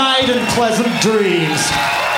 night and pleasant dreams.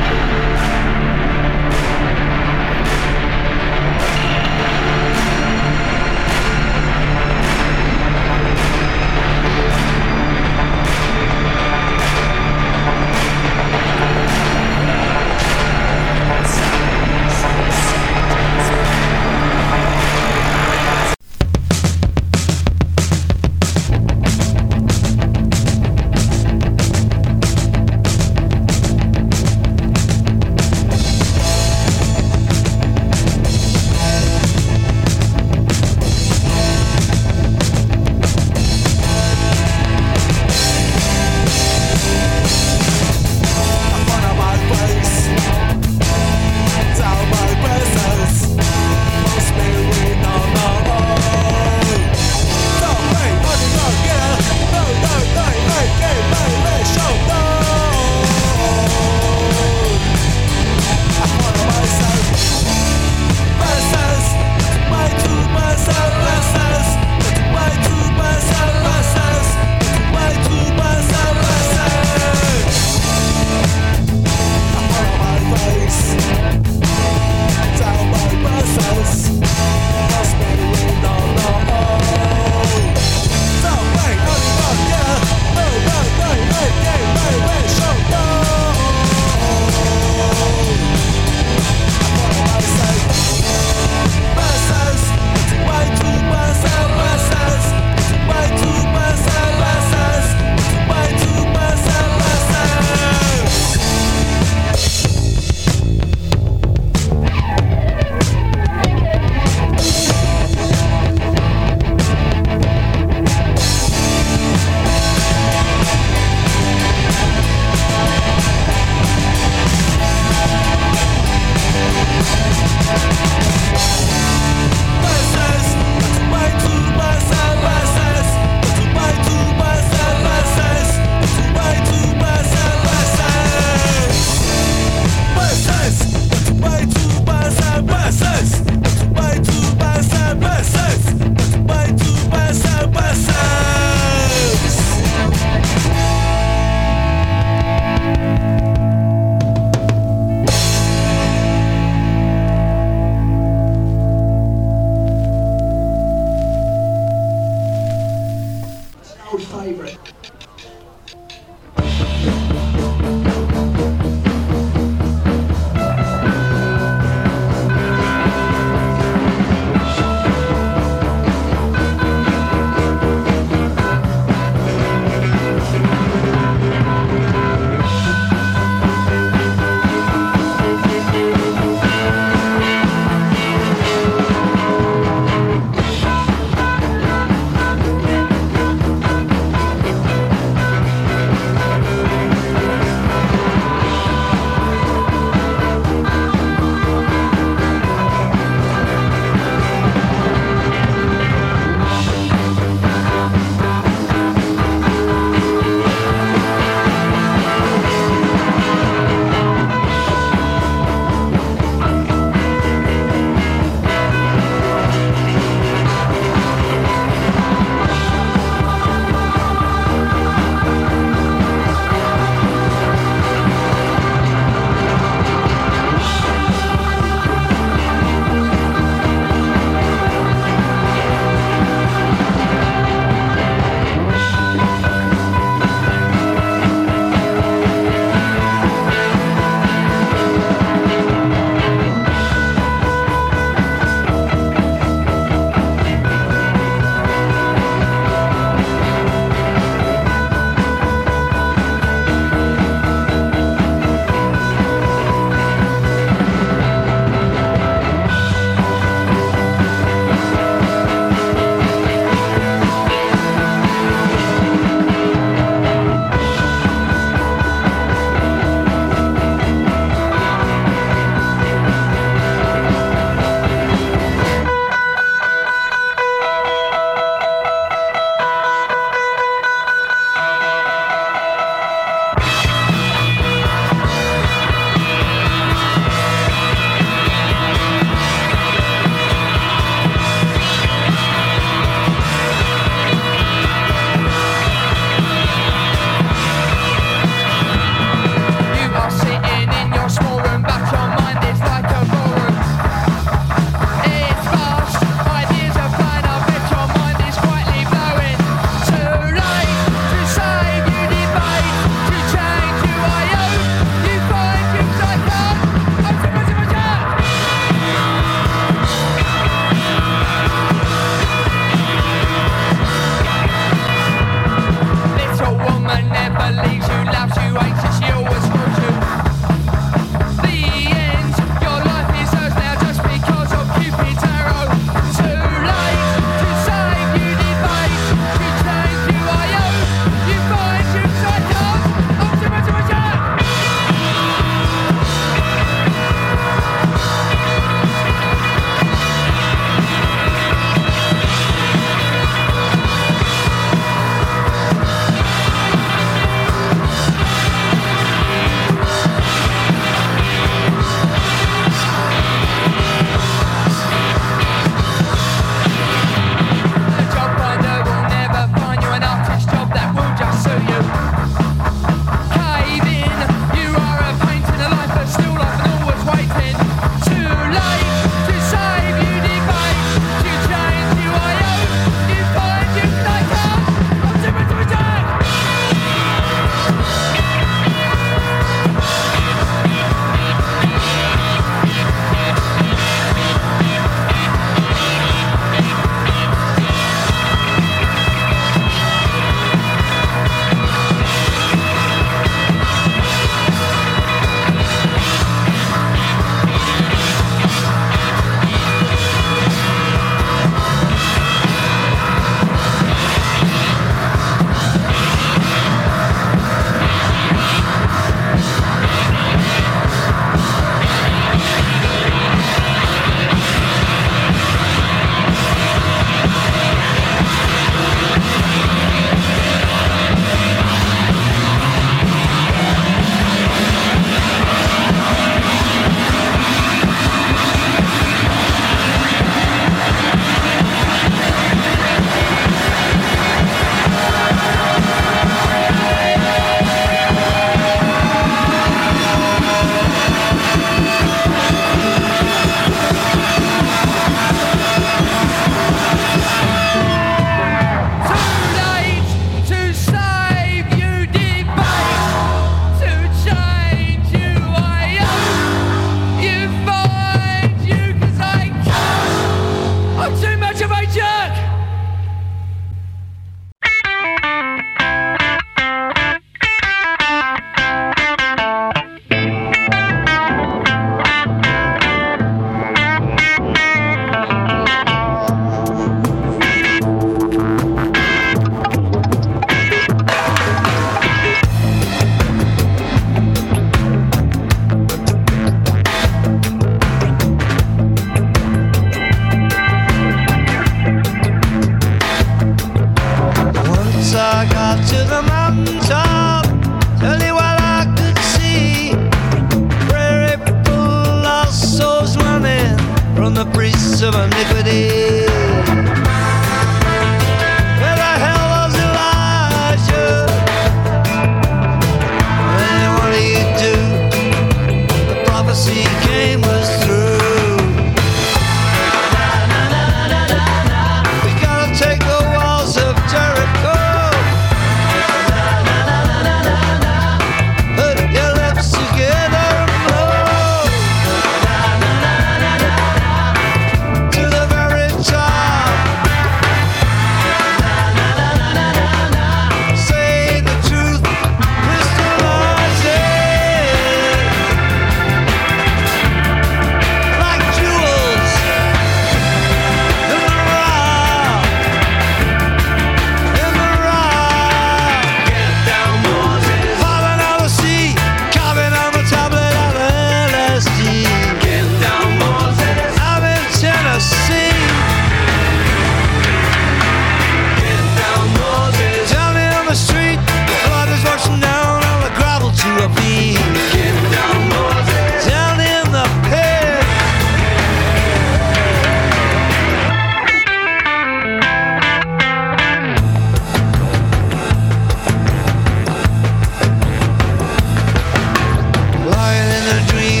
dream.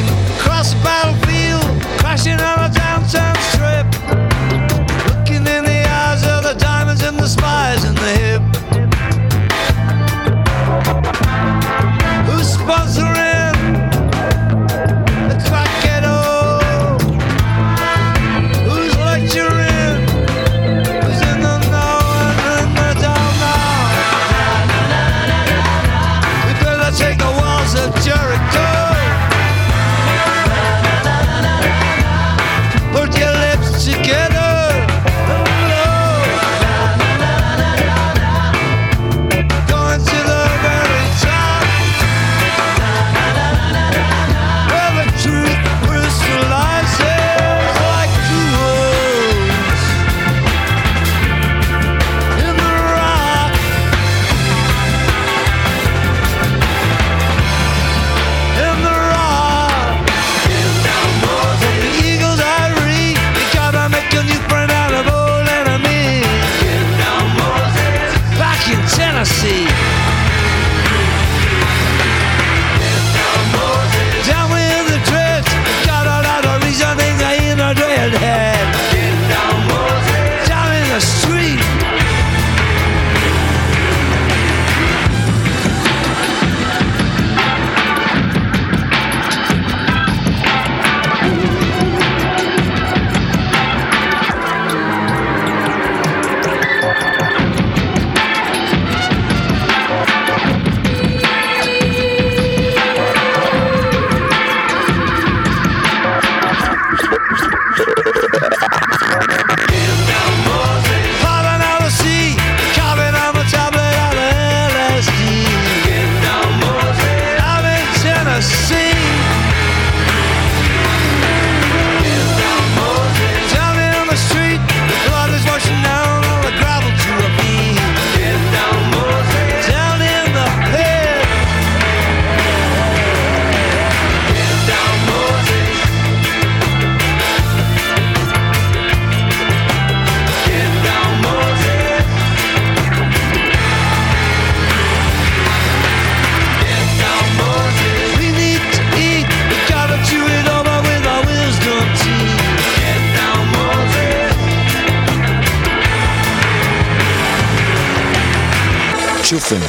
Schuffen.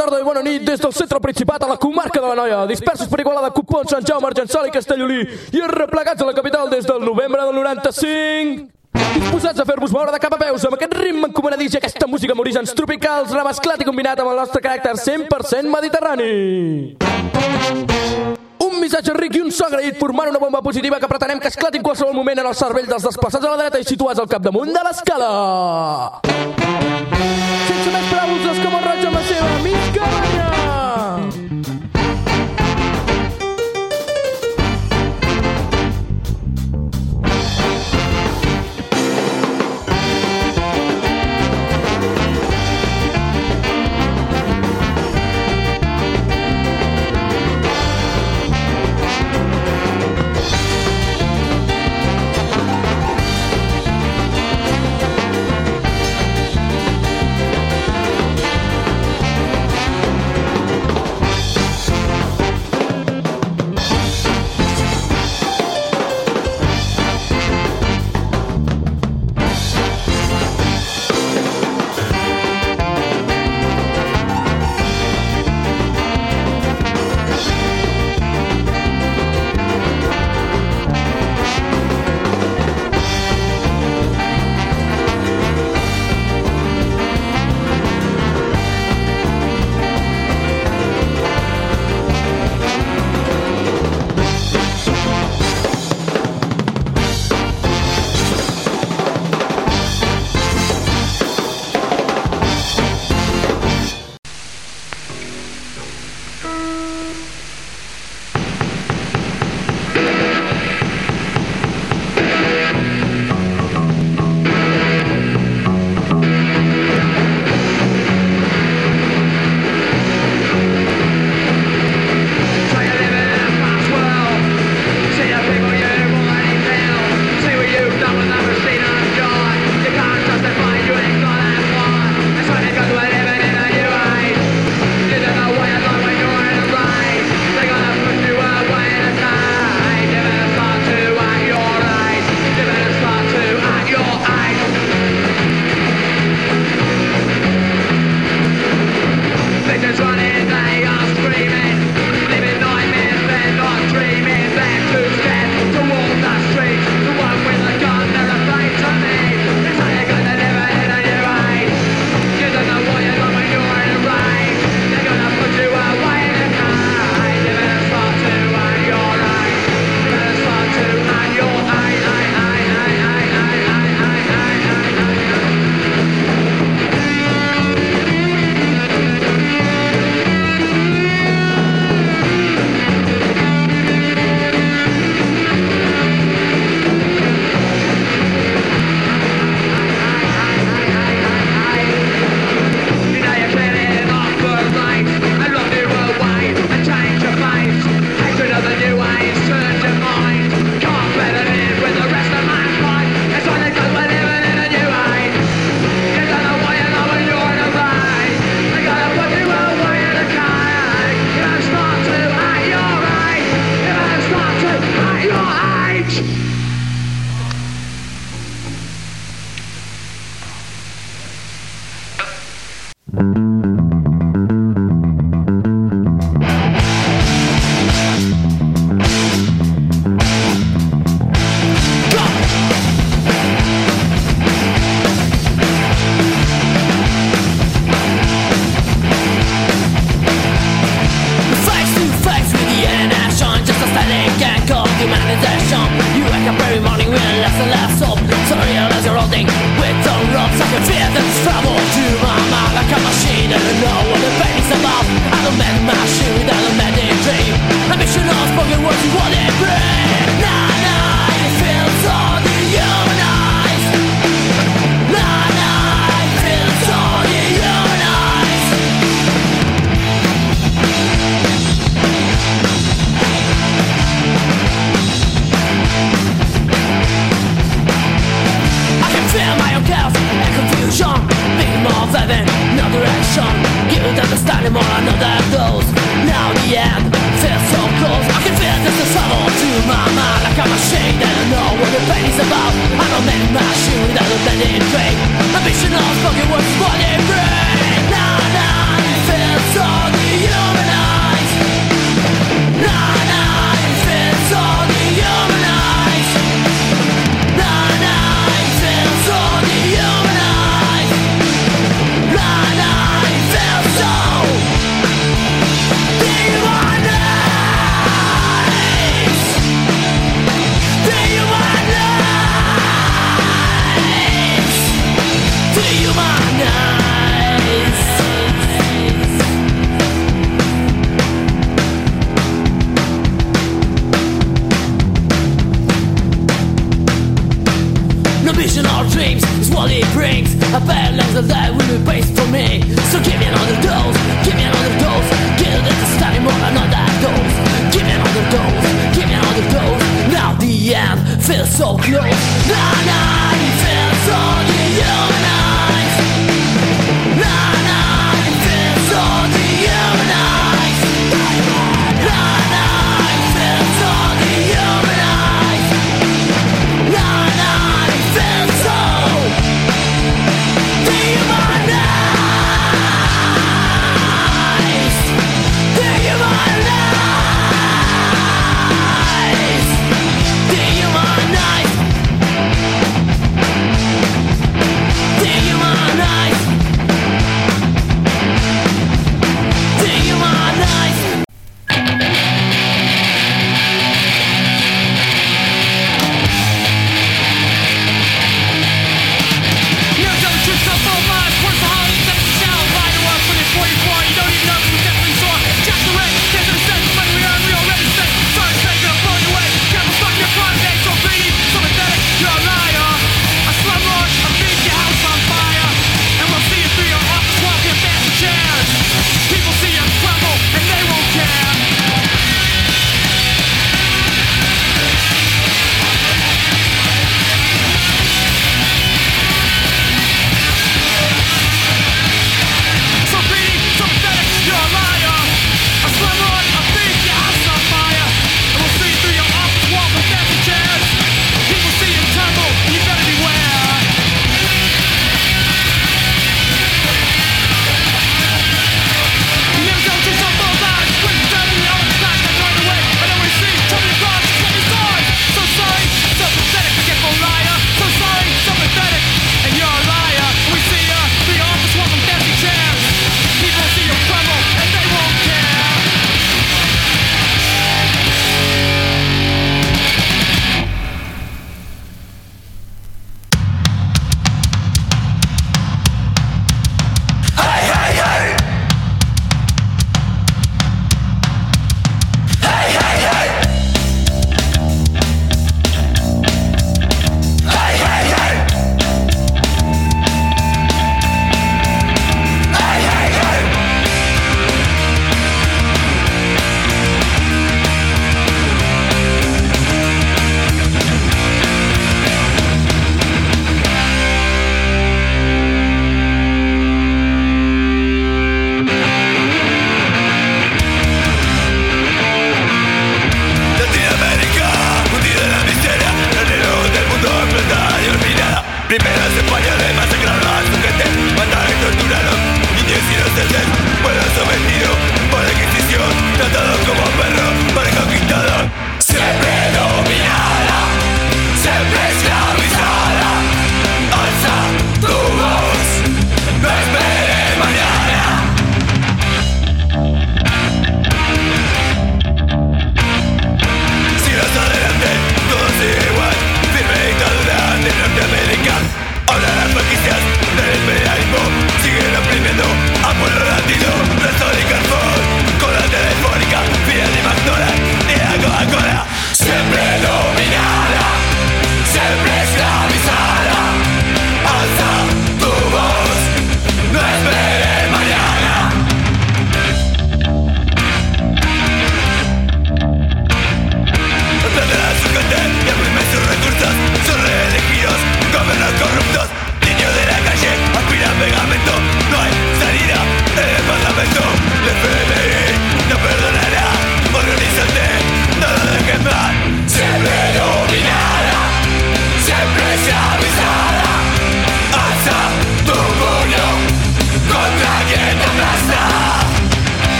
Tarda i bona nit des del centre principat a la comarca de la Noia, dispersos per Igualada, Cupons, Sant Jaume, Argençol i Castellolí i arreplegats a la capital des del novembre del 95. Disposats a fer-vos moure de cap a peus amb aquest ritme encomanadís i aquesta música amb orígens tropicals remesclat i combinat amb el nostre caràcter 100% mediterrani. Un missatge ric i un so agraït formant una bomba positiva que pretenem que esclati en qualsevol moment en el cervell dels desplaçats a la dreta i situats al capdamunt de l'escala. Sense més preàmbuls, els que roig amb la seva mitja banya.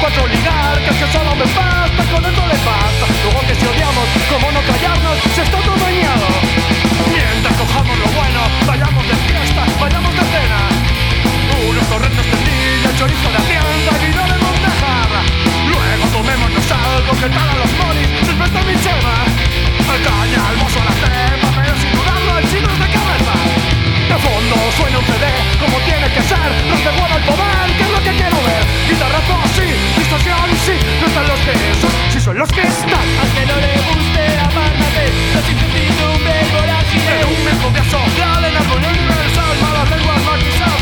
cuatro oligarcas que solo me basta, con esto le basta. Luego que si odiamos, cómo no callarnos, se está todo no son los que son, si son los que están. Al que no le guste, apártate, la incertidumbre vorágine. Pero un mejor de asombrado en la ponerme el sol, malas lenguas, maquilladas.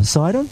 outsider